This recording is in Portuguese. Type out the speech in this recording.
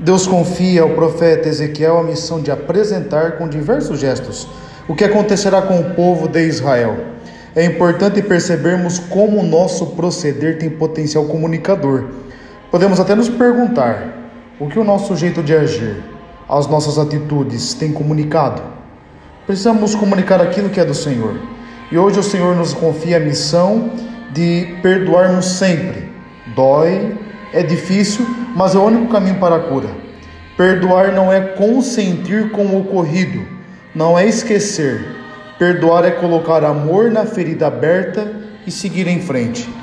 Deus confia ao profeta Ezequiel a missão de apresentar com diversos gestos o que acontecerá com o povo de Israel. É importante percebermos como o nosso proceder tem potencial comunicador. Podemos até nos perguntar o que o nosso jeito de agir, as nossas atitudes têm comunicado. Precisamos comunicar aquilo que é do Senhor. E hoje o Senhor nos confia a missão de perdoarmos sempre. Dói, é difícil, mas é o único caminho para a cura. Perdoar não é consentir com o ocorrido, não é esquecer. Perdoar é colocar amor na ferida aberta e seguir em frente.